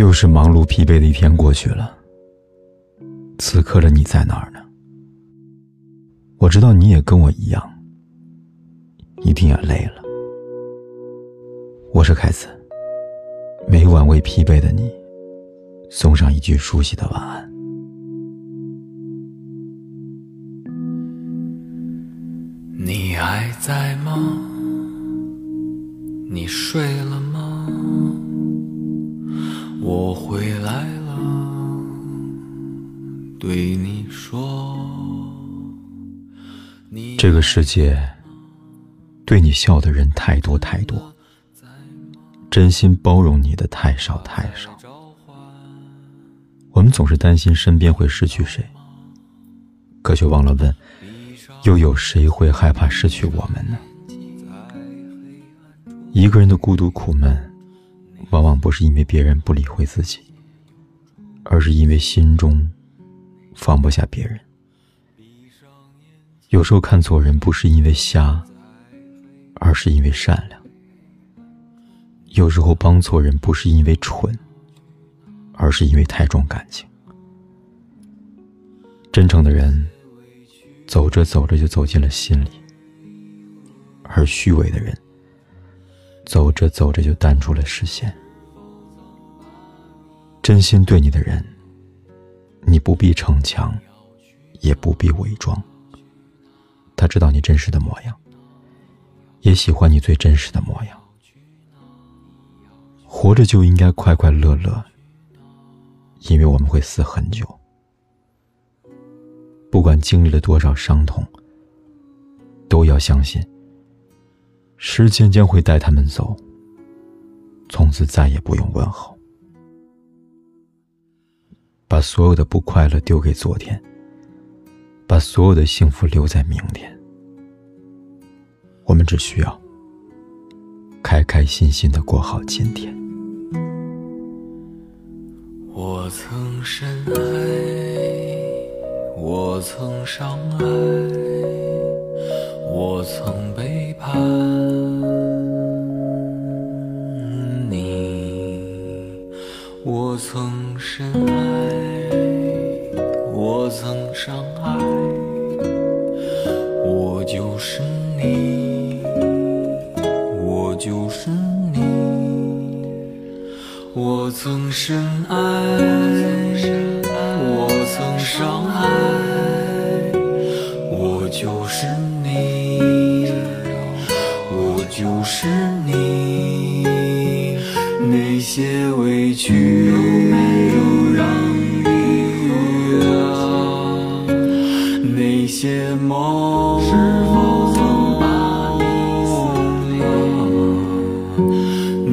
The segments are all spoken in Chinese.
又是忙碌疲惫的一天过去了。此刻的你在哪儿呢？我知道你也跟我一样，一定也累了。我是凯子，每晚为疲惫的你送上一句熟悉的晚安。你还在吗？你睡了吗？我回来了，对你说。这个世界对你笑的人太多太多，真心包容你的太少太少。我们总是担心身边会失去谁，可却忘了问，又有谁会害怕失去我们呢？一个人的孤独苦闷。往往不是因为别人不理会自己，而是因为心中放不下别人。有时候看错人，不是因为瞎，而是因为善良；有时候帮错人，不是因为蠢，而是因为太重感情。真诚的人，走着走着就走进了心里；而虚伪的人，走着走着就淡出了视线。真心对你的人，你不必逞强，也不必伪装。他知道你真实的模样，也喜欢你最真实的模样。活着就应该快快乐乐，因为我们会死很久。不管经历了多少伤痛，都要相信，时间将会带他们走，从此再也不用问候。把所有的不快乐丢给昨天，把所有的幸福留在明天。我们只需要开开心心的过好今天。我曾深爱，我曾伤害，我曾背叛我曾深爱。我曾伤害，我就是你，我就是你。我曾深爱，我曾伤害，我就是，梦是否曾把你思念？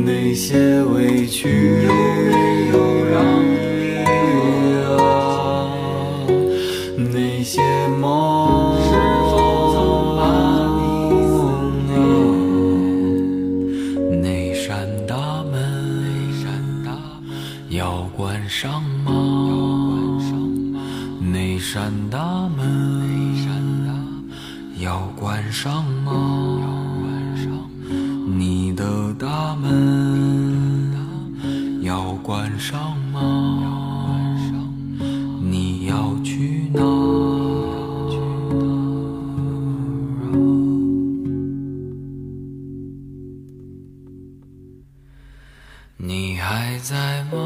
那些委屈有没有让你啊？那些梦是否曾把你送离？那扇大门要关上吗？那扇大门。要关上吗？你的大门要关上吗？你要去哪？你还在吗？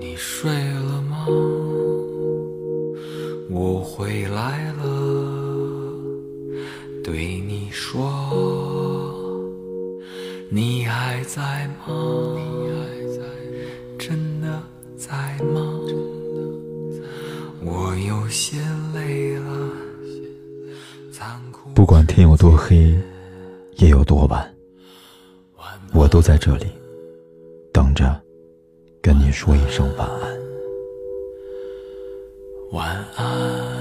你睡了吗？我回来了。你还在吗？真的在吗？我有些累了。不管天有多黑，夜有多晚，我都在这里等着跟你。说一声晚安。晚安。